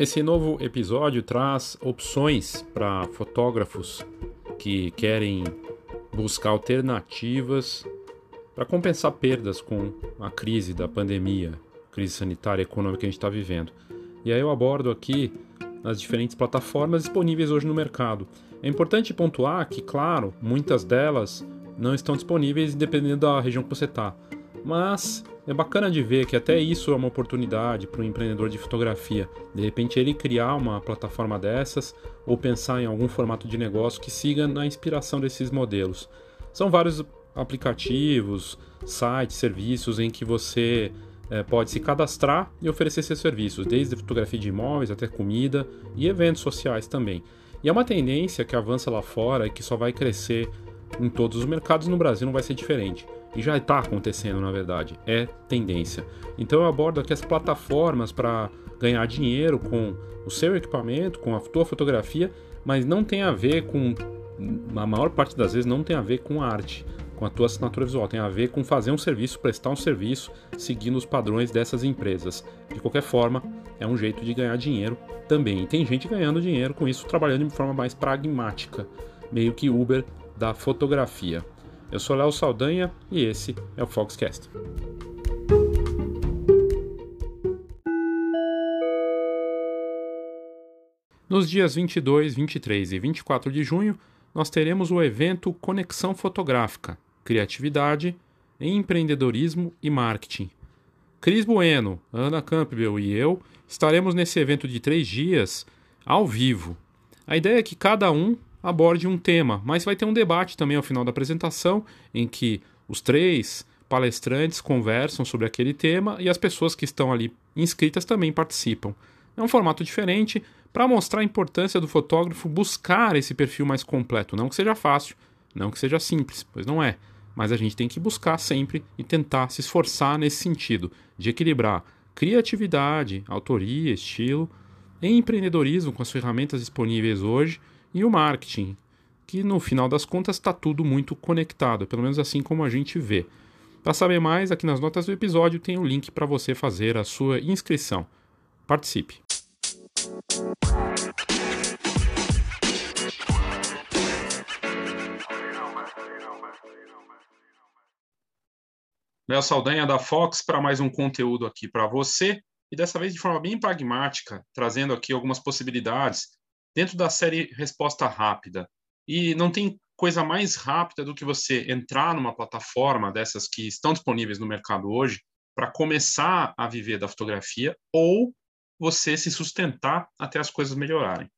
Esse novo episódio traz opções para fotógrafos que querem buscar alternativas para compensar perdas com a crise da pandemia, crise sanitária e econômica que a gente está vivendo. E aí eu abordo aqui as diferentes plataformas disponíveis hoje no mercado. É importante pontuar que, claro, muitas delas não estão disponíveis dependendo da região que você está. Mas é bacana de ver que até isso é uma oportunidade para um empreendedor de fotografia. De repente ele criar uma plataforma dessas ou pensar em algum formato de negócio que siga na inspiração desses modelos. São vários aplicativos, sites, serviços em que você é, pode se cadastrar e oferecer seus serviços, desde fotografia de imóveis até comida e eventos sociais também. E é uma tendência que avança lá fora e que só vai crescer em todos os mercados, no Brasil não vai ser diferente. E já está acontecendo, na verdade, é tendência. Então eu abordo aqui as plataformas para ganhar dinheiro com o seu equipamento, com a tua fotografia, mas não tem a ver com, a maior parte das vezes, não tem a ver com arte, com a tua assinatura visual, tem a ver com fazer um serviço, prestar um serviço, seguindo os padrões dessas empresas. De qualquer forma, é um jeito de ganhar dinheiro também. E tem gente ganhando dinheiro com isso, trabalhando de forma mais pragmática, meio que Uber da fotografia. Eu sou Léo Saldanha e esse é o Foxcast. Nos dias 22, 23 e 24 de junho, nós teremos o evento Conexão Fotográfica, Criatividade, Empreendedorismo e Marketing. Cris Bueno, Ana Campbell e eu estaremos nesse evento de três dias ao vivo. A ideia é que cada um aborde um tema, mas vai ter um debate também ao final da apresentação, em que os três palestrantes conversam sobre aquele tema e as pessoas que estão ali inscritas também participam. É um formato diferente para mostrar a importância do fotógrafo buscar esse perfil mais completo. Não que seja fácil, não que seja simples, pois não é. Mas a gente tem que buscar sempre e tentar se esforçar nesse sentido, de equilibrar criatividade, autoria, estilo, empreendedorismo com as ferramentas disponíveis hoje e o marketing, que no final das contas está tudo muito conectado, pelo menos assim como a gente vê. Para saber mais, aqui nas notas do episódio tem o um link para você fazer a sua inscrição. Participe! Léo Saldanha da Fox para mais um conteúdo aqui para você e dessa vez de forma bem pragmática, trazendo aqui algumas possibilidades dentro da série Resposta Rápida. E não tem coisa mais rápida do que você entrar numa plataforma dessas que estão disponíveis no mercado hoje para começar a viver da fotografia ou você se sustentar até as coisas melhorarem.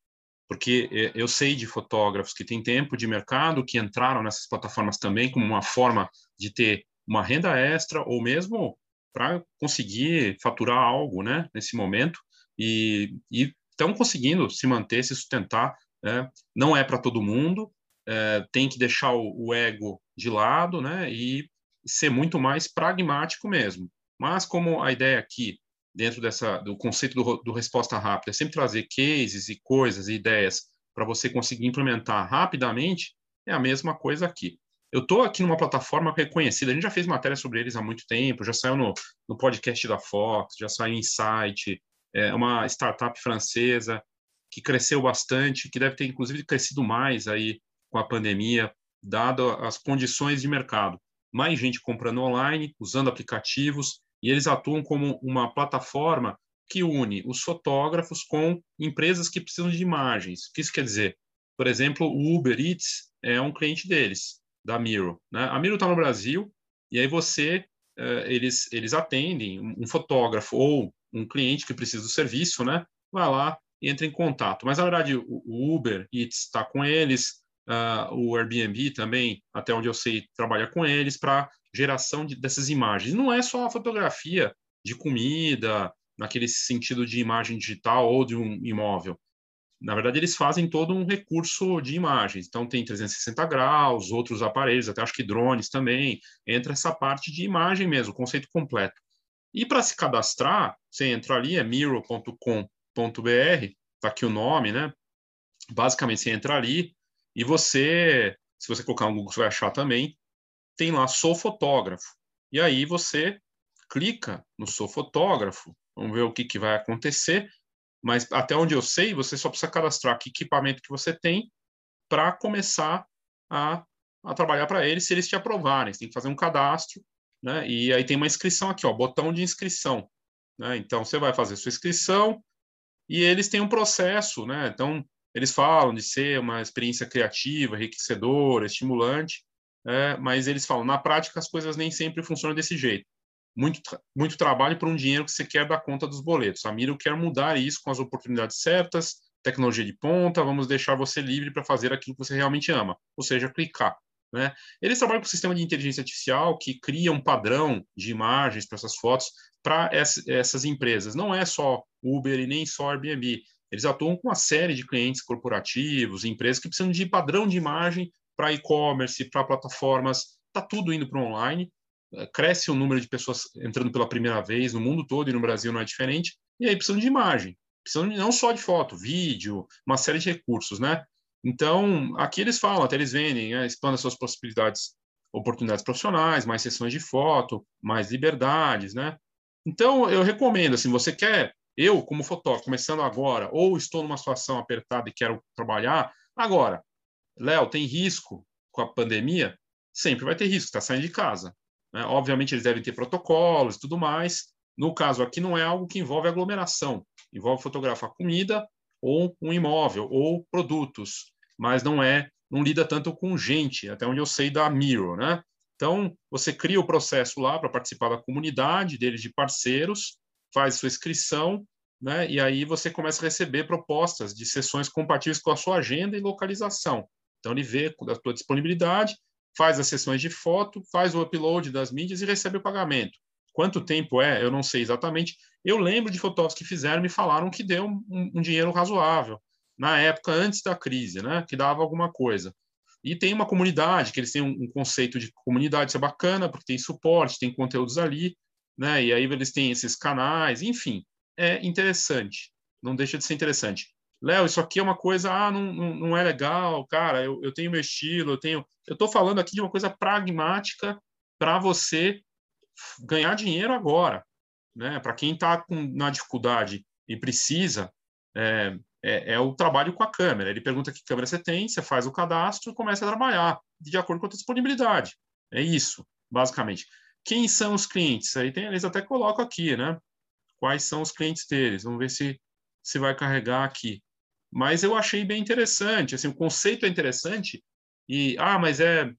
Porque eu sei de fotógrafos que têm tempo de mercado, que entraram nessas plataformas também como uma forma de ter uma renda extra ou mesmo para conseguir faturar algo né, nesse momento e, e estão conseguindo se manter, se sustentar. Né? Não é para todo mundo, é, tem que deixar o, o, ego de lado né? e ser muito mais pragmático mesmo. Mas como a ideia aqui, dentro dessa, do conceito do, do resposta rápida, é sempre trazer cases e coisas e ideias para você conseguir implementar rapidamente, é a mesma coisa aqui. Eu estou aqui numa plataforma reconhecida, a gente já fez matéria sobre eles há muito tempo, já saiu no, no podcast da Fox, já saiu em site, é uma startup francesa que cresceu bastante, que deve ter inclusive crescido mais aí com a pandemia, dado as condições de mercado. Mais gente comprando online, usando aplicativos, e eles atuam como uma plataforma que une os fotógrafos com empresas que precisam de imagens. O que isso quer dizer? Por exemplo, o Uber Eats é um cliente deles, da Miro. Né? A Miro está no Brasil, e aí você, uh, eles, eles atendem um fotógrafo ou um cliente que precisa do serviço, né? Vai lá e entra em contato. Mas, na verdade, o Uber está com eles, uh, o Airbnb também, até onde eu sei, trabalha com eles para geração de, dessas imagens. Não é só a fotografia de comida, naquele sentido de imagem digital ou de um imóvel. Na verdade, eles fazem todo um recurso de imagens. Então, tem 360 graus, outros aparelhos, até acho que drones também. Entra essa parte de imagem mesmo, conceito completo. E para se cadastrar, você entra ali, é miro.com.br, está aqui o nome, né? Basicamente, você entra ali e você, se você colocar no Google, você vai achar também, tem lá Sou Fotógrafo. E aí você clica no Sou Fotógrafo, vamos ver o que, que vai acontecer. mas até onde eu sei, você só precisa cadastrar que equipamento que você tem para começar a, a trabalhar para eles, se eles te aprovarem. Você tem que fazer um cadastro, né? E aí tem uma inscrição aqui, ó, botão de inscrição. Né? Então, você vai fazer sua inscrição e eles têm um processo, né? Então, eles falam de ser uma experiência criativa, enriquecedora, estimulante, é, mas eles falam, na prática, as coisas nem sempre funcionam desse jeito muito, muito trabalho por um dinheiro que você quer dar conta dos boletos. A Miro quer mudar isso com as oportunidades certas, tecnologia de ponta, vamos deixar você livre para fazer aquilo que você realmente ama, ou seja, clicar. Né? Eles trabalham com um sistema de inteligência artificial que cria um padrão de imagens para essas fotos para essas empresas. Não é só Uber e nem só Airbnb. Eles atuam com uma série de clientes corporativos, empresas que precisam de padrão de imagem para e-commerce, para plataformas. Está tudo indo para online cresce o número de pessoas entrando pela primeira vez no mundo todo e no Brasil não é diferente, e aí precisam de imagem, precisam não só de foto, vídeo, uma série de recursos, né? Então, aqui eles falam, até eles vendem, né? expanda suas possibilidades, oportunidades profissionais, mais sessões de foto, mais liberdades, né? Então, eu recomendo, assim, você quer, eu como fotógrafo, começando agora, ou estou numa situação apertada e quero trabalhar, agora, Léo, tem risco com a pandemia? Sempre vai ter risco, está saindo de casa. Né? Obviamente, eles devem ter protocolos e tudo mais. No caso aqui, não é algo que envolve aglomeração, envolve fotografar comida ou um imóvel ou produtos, mas não é, não lida tanto com gente, até onde eu sei da Miro, né? Então, você cria o processo lá para participar da comunidade deles de parceiros, faz sua inscrição, né? E aí você começa a receber propostas de sessões compatíveis com a sua agenda e localização. Então, ele vê a sua disponibilidade, faz as sessões de foto, faz o upload das mídias e recebe o pagamento. Quanto tempo é? Eu não sei exatamente. Eu lembro de fotógrafos que fizeram e falaram que deu um, um, dinheiro razoável na época antes da crise, né? Que dava alguma coisa. E tem uma comunidade, que eles têm um, conceito de comunidade, isso é bacana, porque tem suporte, tem conteúdos ali, né? E aí eles têm esses canais, enfim, é interessante. Não deixa de ser interessante. Léo, isso aqui é uma coisa, ah, não, não, não é legal, cara, eu, eu tenho meu estilo, eu tenho. Eu estou falando aqui de uma coisa pragmática para você ganhar dinheiro agora. Né? Para quem está na dificuldade e precisa, é, é, é, o trabalho com a câmera. Ele pergunta que câmera você tem, você faz o cadastro e começa a trabalhar de acordo com a disponibilidade. É isso, basicamente. Quem são os clientes? Aí tem, eles até colocam aqui, né? Quais são os clientes deles? Vamos ver se, se vai carregar aqui. Mas eu achei bem interessante, assim, o conceito é interessante e ah, mas é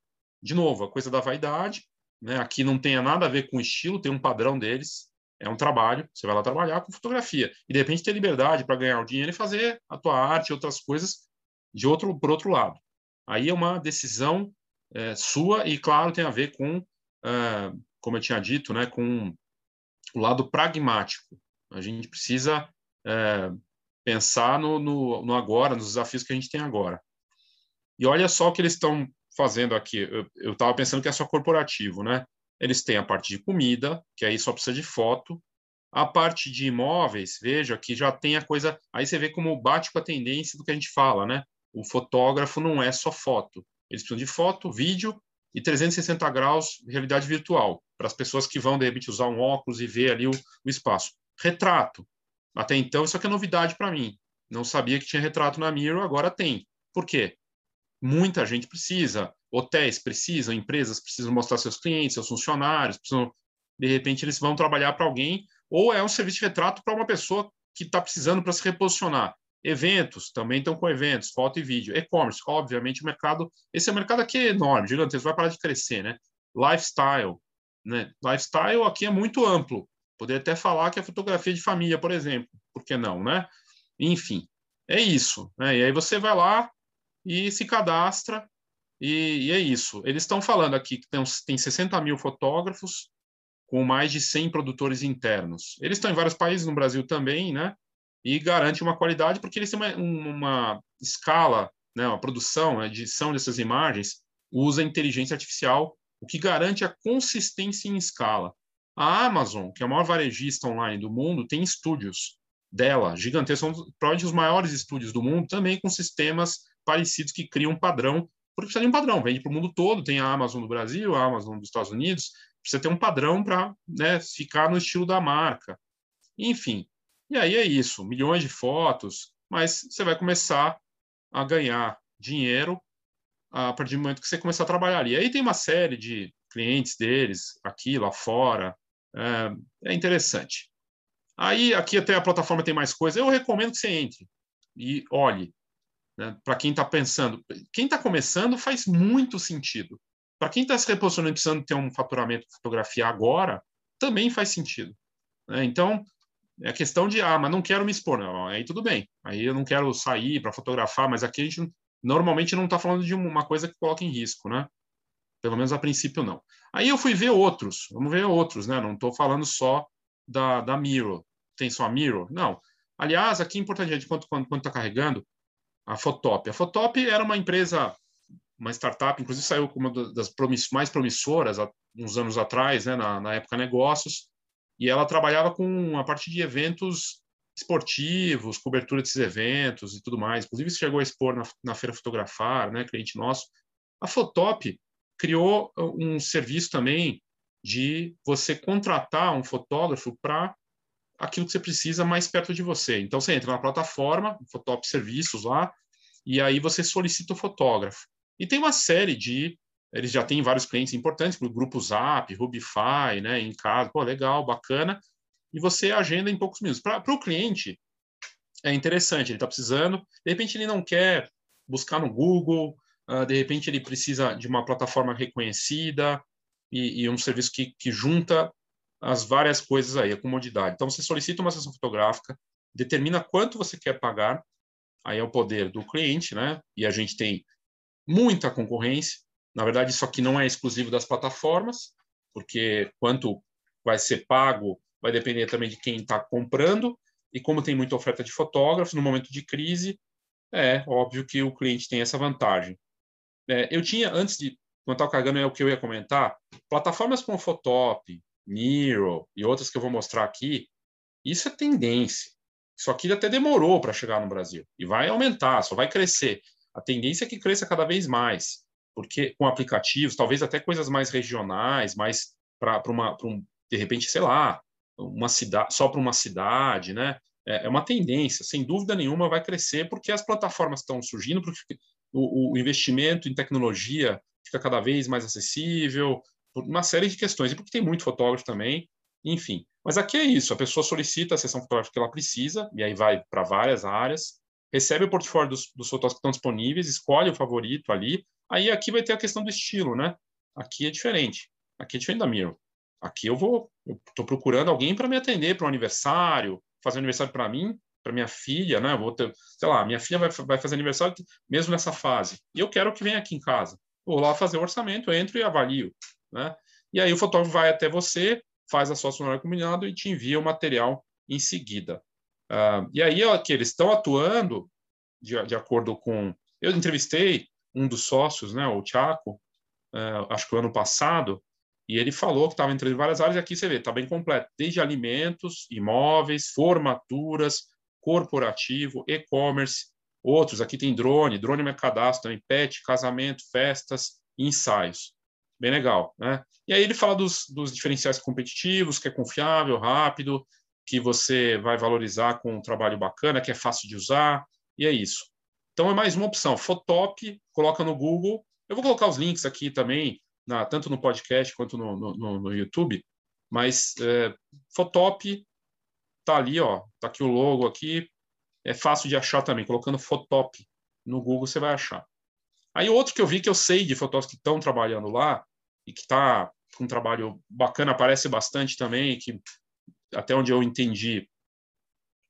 de novo, a coisa da vaidade, né? Aqui não tem nada a ver com estilo, tem um padrão deles, é um trabalho, você vai lá trabalhar com fotografia e de repente ter liberdade para ganhar o dinheiro e fazer a tua arte e outras coisas de outro por outro lado. Aí é uma decisão é, sua e claro tem a ver com, é, como eu tinha dito, né, com o lado pragmático. A gente precisa é, pensar no, no, no, agora, nos desafios que a gente tem agora. E olha só o que eles estão fazendo aqui. Eu estava pensando que é só corporativo, né? Eles têm a parte de comida, que aí só precisa de foto. A parte de imóveis, veja que já tem a coisa. Aí você vê como bate com a tendência do que a gente fala, né? O fotógrafo não é só foto. Eles precisam de foto, vídeo e 360 graus realidade virtual, para as pessoas que vão, de repente, usar um óculos e ver ali o, o espaço. Retrato. Até então, isso aqui é novidade para mim. Não sabia que tinha retrato na Miro, agora tem. Por quê? Muita gente precisa, hotéis precisam, empresas precisam mostrar seus clientes, seus funcionários, precisam, de repente eles vão trabalhar para alguém, ou é um serviço de retrato para uma pessoa que está precisando para se reposicionar. Eventos, também estão com eventos, foto e vídeo. E-commerce, obviamente, o mercado. Esse é mercado aqui enorme, gigantesco, vai parar de crescer, né? Lifestyle. Né? Lifestyle aqui é muito amplo. Poderia até falar que é fotografia de família, por exemplo. Por que não, né? Enfim, é isso. Né? E aí você vai lá e se cadastra e, e é isso. Eles estão falando aqui que tem, tem 60 mil fotógrafos com mais de 100 produtores internos. Eles estão em vários países, no Brasil também, né? E garante uma qualidade porque eles têm uma, uma escala, né, uma produção, a edição dessas imagens usa inteligência artificial, o que garante a consistência em escala. A Amazon, que é a maior varejista online do mundo, tem estúdios dela, gigantescos, são provavelmente os maiores estúdios do mundo, também com sistemas parecidos que criam um padrão, porque precisa de um padrão, vende para o mundo todo, tem a Amazon do Brasil, a Amazon dos Estados Unidos, precisa ter um padrão para né, ficar no estilo da marca. Enfim, E aí é isso, milhões de fotos, mas você vai começar a ganhar dinheiro a partir do momento que você começar a trabalhar ali. Aí tem uma série de clientes deles, aqui, lá fora, é, é interessante. Aí, aqui até a plataforma tem mais coisa, eu recomendo que você entre e olhe, né, para quem está pensando. Quem está começando faz muito sentido. Para quem está se reposicionando precisando ter um faturamento de fotografia agora, também faz sentido. Né? Então, é questão de, ah, mas não quero me expor. Não, aí tudo bem. Aí eu não quero sair para fotografar, mas aqui a gente normalmente não está falando de uma coisa que coloca em risco, né? Pelo menos a princípio não. Aí eu fui ver outros, vamos ver outros, né? Não estou falando só da, da Miro. Tem só a Miro? Não. Aliás, aqui é importante, de quanto está carregando, a Fotop. A Fotop era uma empresa, uma startup, inclusive saiu como uma das mais promissoras há uns anos atrás, né, na, na época negócios, e ela trabalhava com a parte de eventos esportivos, cobertura desses eventos e tudo mais. Inclusive, chegou a expor na, na Feira Fotografar, né, cliente nosso. A Fotop criou um serviço também de você contratar um fotógrafo para aquilo que você precisa mais perto de você. Então você entra na plataforma, Fotop Serviços lá, e aí você solicita o fotógrafo. E tem uma série de eles já têm vários clientes importantes, como o Grupo Zap, Rubify, né, em casa, pô, legal, bacana, e você agenda em poucos minutos. Para o cliente, é interessante, ele está precisando, de repente ele não quer buscar no Google, uh, de repente ele precisa de uma plataforma reconhecida e, e um serviço que, que junta as várias coisas aí, a comodidade. Então, você solicita uma sessão fotográfica, determina quanto você quer pagar, aí é o poder do cliente, né? E a gente tem muita concorrência. Na verdade, isso aqui não é exclusivo das plataformas, porque quanto vai ser pago vai depender também de quem está comprando, e como tem muita oferta de fotógrafos, no momento de crise, é óbvio que o cliente tem essa vantagem. É, eu tinha, antes de, quando estava carregando, é o que eu ia comentar, plataformas como Photop, Miro e outras que eu vou mostrar aqui, isso é tendência. Isso aqui até demorou para chegar no Brasil e vai aumentar, só vai crescer. A tendência é que cresça cada vez mais, porque com aplicativos, talvez até coisas mais regionais, mais para uma, um, de repente, sei lá, uma cidade, só para uma cidade, né? É, é uma tendência, sem dúvida nenhuma, vai crescer porque as plataformas estão surgindo, porque o, o investimento em tecnologia fica cada vez mais acessível, por uma série de questões, e porque tem muito fotógrafo também, enfim. Mas aqui é isso, a pessoa solicita a sessão fotográfica que ela precisa, e aí vai para várias áreas, recebe o portfólio dos, dos fotógrafos que estão disponíveis, escolhe o favorito ali, aí aqui vai ter a questão do estilo, né? Aqui é diferente, aqui é diferente da Miro. Aqui eu vou, estou procurando alguém para me atender para um aniversário, fazer um aniversário para mim, para minha filha, né? vou ter, sei lá, minha filha vai, vai fazer aniversário mesmo nessa fase. E eu quero que venha aqui em casa. Vou lá fazer o orçamento, entro e avalio. Né? E aí o fotógrafo vai até você, faz a sua sonora combinado e te envia o material em seguida. Uh, e aí ó, que eles estão atuando de, de, acordo com... Eu entrevistei um dos sócios, né, o Tiago, uh, acho que o ano passado, e ele falou que estava entrando em várias áreas, e aqui você vê, está bem completo, desde alimentos, imóveis, formaturas, corporativo, e-commerce, outros, aqui tem drone, drone é cadastro também, pet, casamento, festas, ensaios bem legal, né? E aí ele fala dos, dos diferenciais competitivos, que é confiável, rápido, que você vai valorizar com um trabalho bacana, que é fácil de usar, e é isso. Então é mais uma opção. Fotop, coloca no Google. Eu vou colocar os links aqui também, na, tanto no podcast quanto no, no, no YouTube. Mas é, Fotop tá ali, ó, tá aqui o logo aqui. É fácil de achar também. Colocando Fotop no Google você vai achar. Aí outro que eu vi que eu sei de fotógrafos que estão trabalhando lá e que está com um trabalho bacana, aparece bastante também, que até onde eu entendi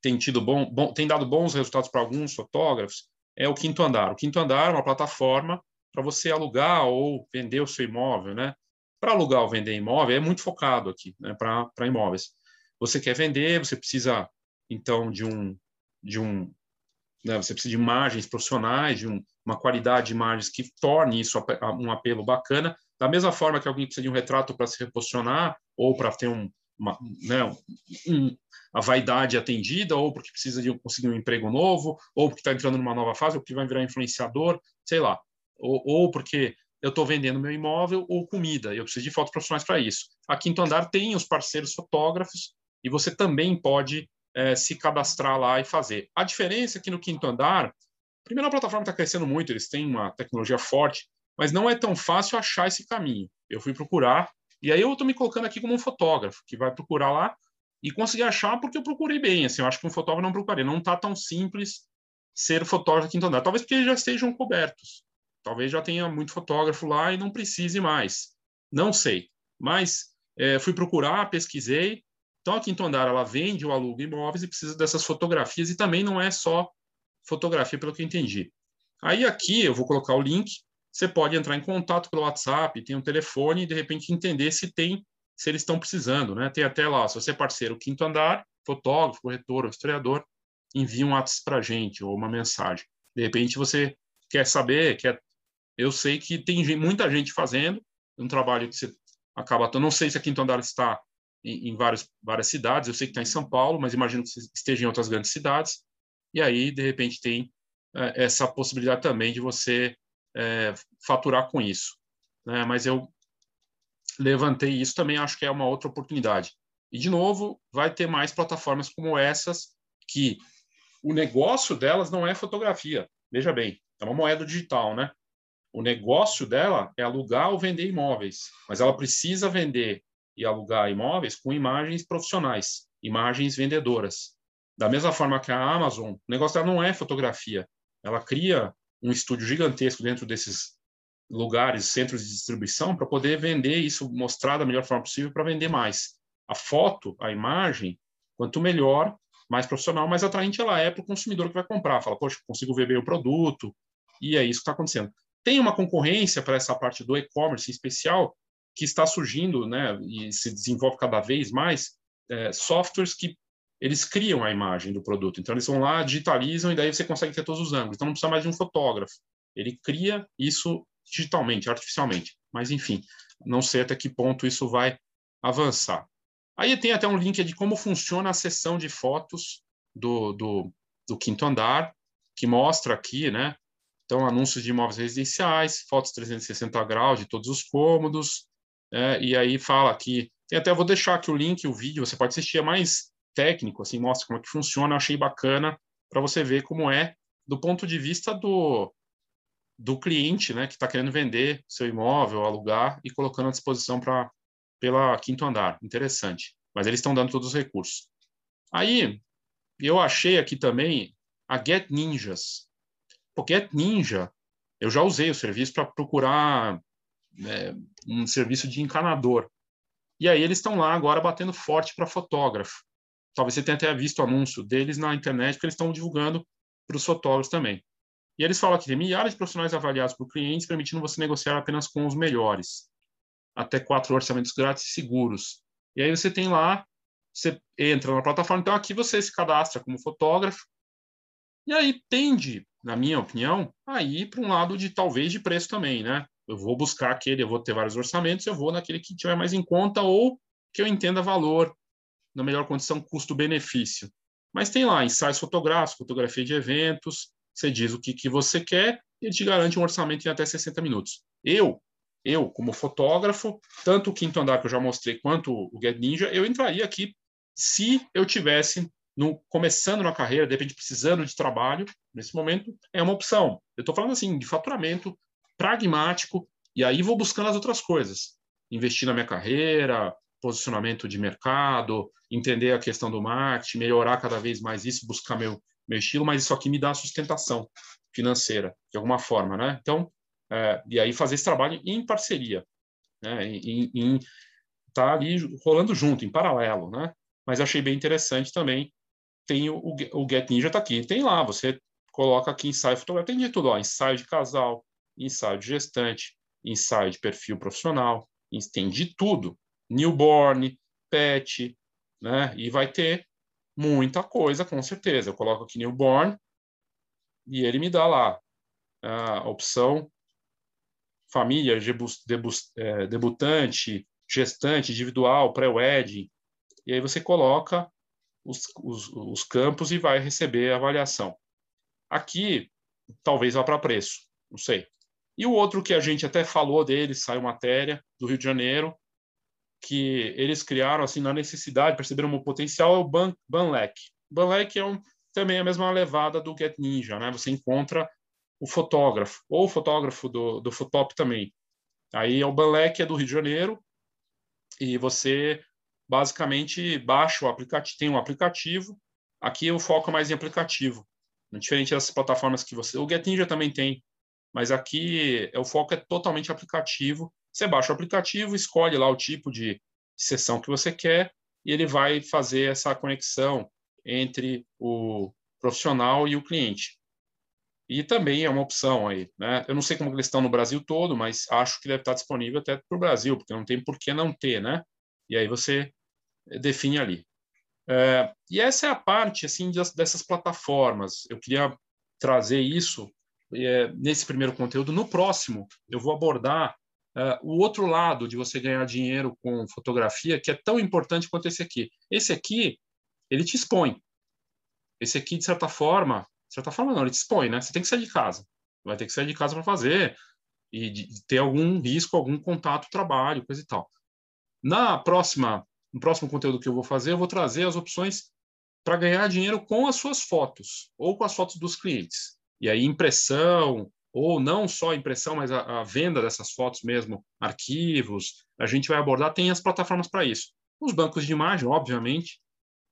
tem tido bom, bom tem dado bons resultados para alguns fotógrafos, é o Quinto Andar. O Quinto Andar é uma plataforma para você alugar ou vender o seu imóvel, né? Para alugar ou vender imóvel é muito focado aqui, né? Para imóveis. Você quer vender, você precisa então de um de um né? você precisa de imagens profissionais, de um, uma qualidade de imagens que torne isso um apelo bacana, da mesma forma que alguém precisa de um retrato para se reposicionar ou para ter um, uma, né, um, a vaidade atendida, ou porque precisa de conseguir um emprego novo, ou porque está entrando numa nova fase, ou porque vai virar influenciador, sei lá, ou, ou porque eu estou vendendo meu imóvel ou comida, eu preciso de fotos profissionais para isso. A Quinto Andar tem os parceiros fotógrafos e você também pode é, se cadastrar lá e fazer. A diferença é que no quinto andar, primeiro a plataforma está crescendo muito, eles têm uma tecnologia forte, mas não é tão fácil achar esse caminho. Eu fui procurar, e aí eu estou me colocando aqui como um fotógrafo, que vai procurar lá e conseguir achar porque eu procurei bem. Assim, eu acho que um fotógrafo não procurei. Não está tão simples ser fotógrafo quinto andar. Talvez porque já estejam cobertos. Talvez já tenha muito fotógrafo lá e não precise mais. Não sei. Mas é, fui procurar, pesquisei. Então, a Andar, ela vende ou aluga imóveis e precisa dessas fotografias. E também não é só fotografia, pelo que eu entendi. Aí, aqui, eu vou colocar o link. Você pode entrar em contato pelo WhatsApp, tem um telefone e, de repente, entender se tem, se eles estão precisando. Né? Tem até lá, se você é parceiro Quinto Andar, fotógrafo, corretor, historiador, envia um WhatsApp para gente ou uma mensagem. De repente, você quer saber, quer eu sei que tem muita gente fazendo um trabalho que você acaba. Eu não sei se a Quinto Andar está em, em várias, várias cidades, eu sei que está em São Paulo, mas imagino que esteja em outras grandes cidades. E aí, de repente, tem é, essa possibilidade também de você é, faturar com isso. Né? Mas eu levantei isso também, acho que é uma outra oportunidade. E, de novo, vai ter mais plataformas como essas, que o negócio delas não é fotografia. Veja bem, é uma moeda digital, né? O negócio dela é alugar ou vender imóveis, mas ela precisa vender e alugar imóveis com imagens profissionais, imagens vendedoras. Da mesma forma que a Amazon, o negócio dela não é fotografia. Ela cria um estúdio gigantesco dentro desses lugares, centros de distribuição, para poder vender isso, mostrar da melhor forma possível para vender mais. A foto, a imagem, quanto melhor, mais profissional, mais atraente ela é para o consumidor que vai comprar. Fala, poxa, consigo ver bem o produto, e é isso que está acontecendo. Tem uma concorrência para essa parte do e-commerce em especial que está surgindo, né, e se desenvolve cada vez mais é, softwares que eles criam a imagem do produto. Então eles vão lá, digitalizam e daí você consegue ter todos os ângulos. Então não precisa mais de um fotógrafo. Ele cria isso digitalmente, artificialmente. Mas enfim, não sei até que ponto isso vai avançar. Aí tem até um link de como funciona a sessão de fotos do, do, do quinto andar, que mostra aqui, né, então, anúncios de imóveis residenciais, fotos 360 graus de todos os cômodos, é, e aí fala aqui, tem até vou deixar aqui o link, o vídeo, você pode assistir, é mais técnico, assim, mostra como é que funciona, achei bacana para você ver como é do ponto de vista do, do cliente, né, que está querendo vender seu imóvel, alugar e colocando à disposição para pela quinto andar. Interessante. Mas eles estão dando todos os recursos. Aí, eu achei aqui também a Get Ninjas. Pocket Ninja, eu já usei o serviço para procurar é, um serviço de encanador. E aí eles estão lá agora batendo forte para fotógrafo. Talvez você tenha até visto o anúncio deles na internet, porque eles estão divulgando para os fotógrafos também. E eles falam que tem milhares de profissionais avaliados por clientes, permitindo você negociar apenas com os melhores. Até quatro orçamentos grátis e seguros. E aí você tem lá, você entra na plataforma, então aqui você se cadastra como fotógrafo, e aí tende na minha opinião, aí para um lado de talvez de preço também, né? Eu vou buscar aquele, eu vou ter vários orçamentos, eu vou naquele que tiver mais em conta ou que eu entenda valor, na melhor condição custo-benefício. Mas tem lá ensaios fotográficos, fotografia de eventos, você diz o que, que você quer e ele te garante um orçamento em até 60 minutos. Eu, eu como fotógrafo, tanto o quinto andar que eu já mostrei quanto o Get Ninja, eu entraria aqui se eu tivesse no, começando na carreira, de repente precisando de trabalho, nesse momento, é uma opção. Eu estou falando assim, de faturamento pragmático, e aí vou buscando as outras coisas. Investir na minha carreira, posicionamento de mercado, entender a questão do marketing, melhorar cada vez mais isso, buscar meu, meu estilo, mas isso aqui me dá sustentação financeira, de alguma forma, né? Então, é, e aí fazer esse trabalho em parceria, né? Em, em tá ali rolando junto, em paralelo, né? Mas achei bem interessante também tem o, o Get Ninja está aqui. Tem lá, você coloca aqui ensaio fotográfico, tem de tudo, ó, ensaio de casal, ensaio de gestante, ensaio de perfil profissional, tem de tudo. Newborn, pet, né? E vai ter muita coisa, com certeza. Eu coloco aqui newborn e ele me dá lá a opção família, é, debutante, gestante, individual, pré-wedding. E aí você coloca os, os, os campos e vai receber a avaliação. Aqui, talvez vá para preço, não sei. E o outro que a gente até falou dele, saiu matéria, do Rio de Janeiro, que eles criaram, assim, na necessidade, perceberam o potencial, é o Ban Banlec. Banlec é um, também a mesma levada do Get Ninja, né? Você encontra o fotógrafo, ou o fotógrafo do, do Futop também. Aí é o Banlec é do Rio de Janeiro, e você basicamente baixa o aplicativo, tem um aplicativo, aqui o foco é mais em aplicativo, diferente das plataformas que você... O Get Ninja também tem, mas aqui o foco é totalmente aplicativo. Você baixa o aplicativo, escolhe lá o tipo de sessão que você quer e ele vai fazer essa conexão entre o profissional e o cliente. E também é uma opção aí, né? Eu não sei como eles estão no Brasil todo, mas acho que deve estar disponível até para o Brasil, porque não tem por que não ter, né? E aí você define ali. É, e essa é a parte assim dessas plataformas. Eu queria trazer isso é, nesse primeiro conteúdo. No próximo, eu vou abordar é, o outro lado de você ganhar dinheiro com fotografia, que é tão importante quanto esse aqui. Esse aqui, ele te expõe. Esse aqui, de certa forma, de certa forma não, ele te expõe, né? Você tem que sair de casa. Vai ter que sair de casa para fazer e de, ter algum risco, algum contato, trabalho, coisa e tal. Na próxima, no próximo conteúdo que eu vou fazer, eu vou trazer as opções para ganhar dinheiro com as suas fotos ou com as fotos dos clientes. E aí, impressão, ou não só impressão, mas a, a, venda dessas fotos mesmo, arquivos, a gente vai abordar, tem as plataformas para isso. Os bancos de imagem, obviamente,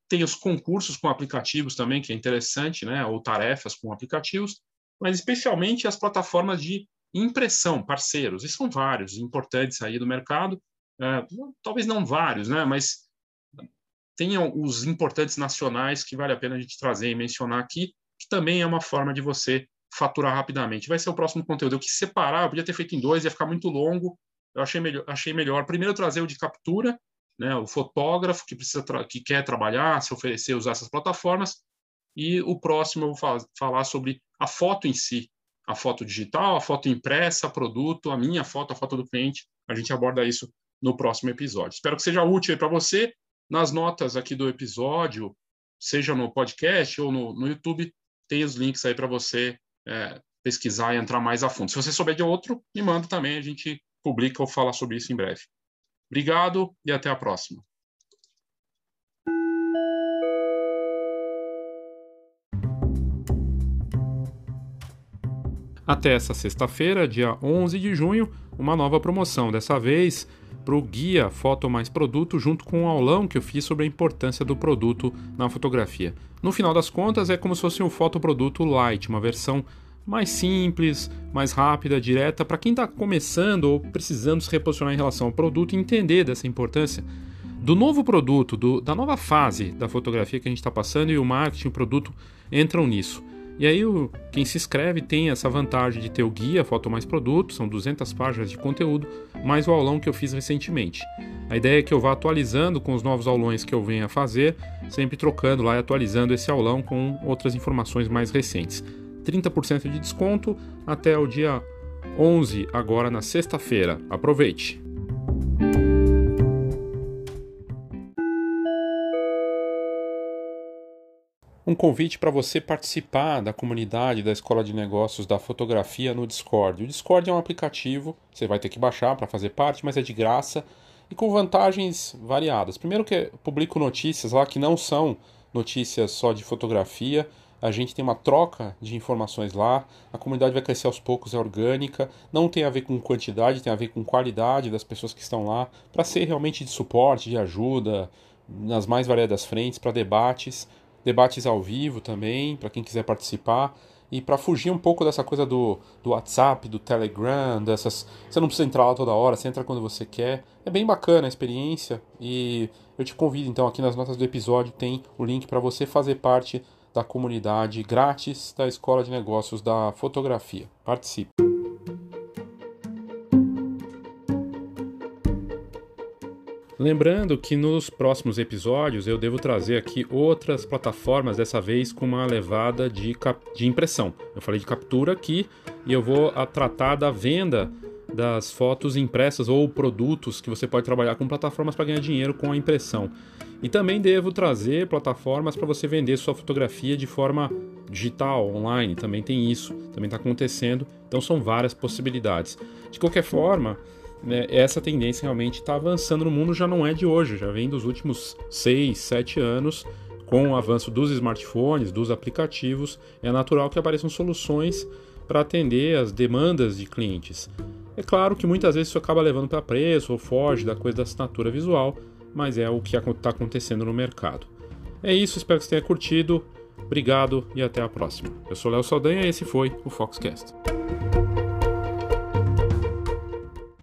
tem os concursos com aplicativos também, que é interessante, né? ou tarefas com aplicativos, mas especialmente as plataformas de impressão, parceiros, e são vários, importantes aí do mercado, é, talvez não vários, né? mas tem os importantes nacionais que vale a pena a gente trazer e mencionar aqui, que também é uma forma de você faturar rapidamente. Vai ser o próximo conteúdo. Eu quis separar, eu podia ter feito em dois, ia ficar muito longo. Eu achei melhor, achei melhor primeiro trazer o de captura, né, o fotógrafo que precisa que quer trabalhar, se oferecer, usar essas plataformas, e o próximo eu vou falar sobre a foto em si, a foto digital, a foto impressa, produto, a minha foto, a foto do cliente. A gente aborda isso no próximo episódio. Espero que seja útil para você. Nas notas aqui do episódio, seja no podcast ou no, no YouTube, tem os links aí para você é, pesquisar e entrar mais a fundo. Se você souber de outro, me manda também, a gente publica ou fala sobre isso em breve. Obrigado e até a próxima. Até essa sexta-feira, dia 11 de junho, uma nova promoção, dessa vez para o guia Foto Mais Produto, junto com um aulão que eu fiz sobre a importância do produto na fotografia. No final das contas, é como se fosse um fotoproduto light, uma versão mais simples, mais rápida, direta, para quem está começando ou precisando se reposicionar em relação ao produto e entender dessa importância do novo produto, do, da nova fase da fotografia que a gente está passando e o marketing, o produto entram nisso. E aí o, quem se inscreve tem essa vantagem de ter o guia Foto Mais Produto, são 200 páginas de conteúdo, mais o aulão que eu fiz recentemente. A ideia é que eu vá atualizando com os novos aulões que eu venha fazer, sempre trocando lá e atualizando esse aulão com outras informações mais recentes. 30% de desconto até o dia 11, agora na sexta-feira. Aproveite! Um convite para você participar da comunidade da Escola de Negócios da Fotografia no Discord. O Discord é um aplicativo, você vai ter que baixar para fazer parte, mas é de graça e com vantagens variadas. Primeiro que eu publico notícias lá que não são notícias só de fotografia, a gente tem uma troca de informações lá, a comunidade vai crescer aos poucos, é orgânica, não tem a ver com quantidade, tem a ver com qualidade das pessoas que estão lá, para ser realmente de suporte, de ajuda, nas mais variadas frentes, para debates debates ao vivo também, para quem quiser participar. E para fugir um pouco dessa coisa do, do WhatsApp, do Telegram, dessas. Você não precisa entrar lá toda hora, você entra quando você quer. É bem bacana a experiência e eu te convido então aqui nas notas do episódio tem o link para você fazer parte da comunidade grátis da Escola de Negócios da Fotografia. Participe! Lembrando que nos próximos episódios eu devo trazer aqui outras plataformas, dessa vez com uma levada de, de impressão. Eu falei de captura aqui e eu vou tratar da venda das fotos impressas ou produtos que você pode trabalhar com plataformas para ganhar dinheiro com a impressão. E também devo trazer plataformas para você vender sua fotografia de forma digital, online. Também tem isso, também está acontecendo. Então são várias possibilidades. De qualquer forma, né, essa tendência realmente está avançando no mundo, já não é de hoje, já vem dos últimos 6, 7 anos, com o avanço dos smartphones, dos aplicativos, é natural que apareçam soluções para atender as demandas de clientes. É claro que muitas vezes isso acaba levando para preço ou foge da coisa da assinatura visual, mas é o que está acontecendo no mercado. É isso, espero que você tenha curtido. Obrigado e até a próxima. Eu sou Léo Saldanha e esse foi o Foxcast.